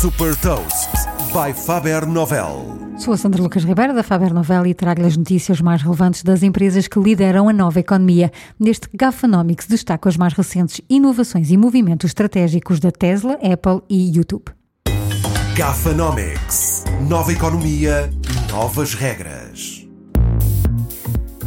Super Toast by Faber Novel. Sou a Sandra Lucas Ribeiro da Faber Novel e trago-lhe as notícias mais relevantes das empresas que lideram a nova economia. Neste Gafanomics destaco as mais recentes inovações e movimentos estratégicos da Tesla, Apple e YouTube. Gafanomics. Nova economia, novas regras.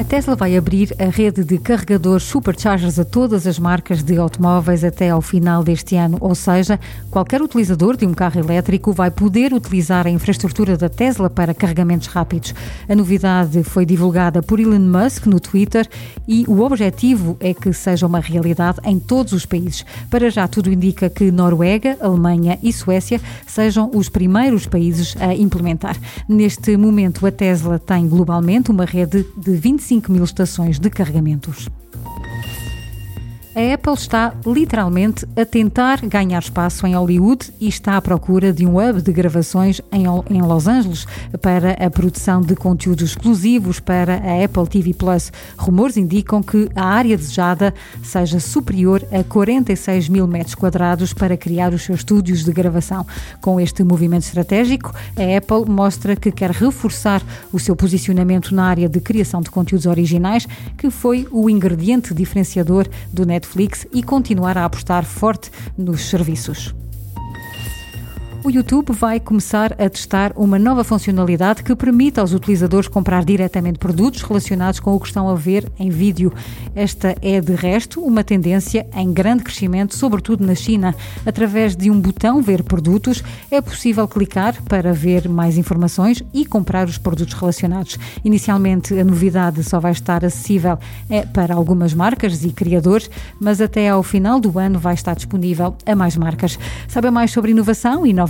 A Tesla vai abrir a rede de carregadores superchargers a todas as marcas de automóveis até ao final deste ano, ou seja, qualquer utilizador de um carro elétrico vai poder utilizar a infraestrutura da Tesla para carregamentos rápidos. A novidade foi divulgada por Elon Musk no Twitter e o objetivo é que seja uma realidade em todos os países. Para já, tudo indica que Noruega, Alemanha e Suécia sejam os primeiros países a implementar. Neste momento, a Tesla tem globalmente uma rede de 25 5 mil estações de carregamentos. A Apple está literalmente a tentar ganhar espaço em Hollywood e está à procura de um hub de gravações em, Los Angeles para a produção de conteúdos exclusivos para a Apple TV Plus. Rumores indicam que a área desejada seja superior a 46 mil metros quadrados para criar os seus estúdios de gravação. Com este movimento estratégico, a Apple mostra que quer reforçar o seu posicionamento na área de criação de conteúdos originais, que foi o ingrediente diferenciador do Netflix Netflix e continuar a apostar forte nos serviços. O YouTube vai começar a testar uma nova funcionalidade que permite aos utilizadores comprar diretamente produtos relacionados com o que estão a ver em vídeo. Esta é, de resto, uma tendência em grande crescimento, sobretudo na China. Através de um botão Ver Produtos, é possível clicar para ver mais informações e comprar os produtos relacionados. Inicialmente, a novidade só vai estar acessível é, para algumas marcas e criadores, mas até ao final do ano vai estar disponível a mais marcas. Sabe mais sobre inovação e novas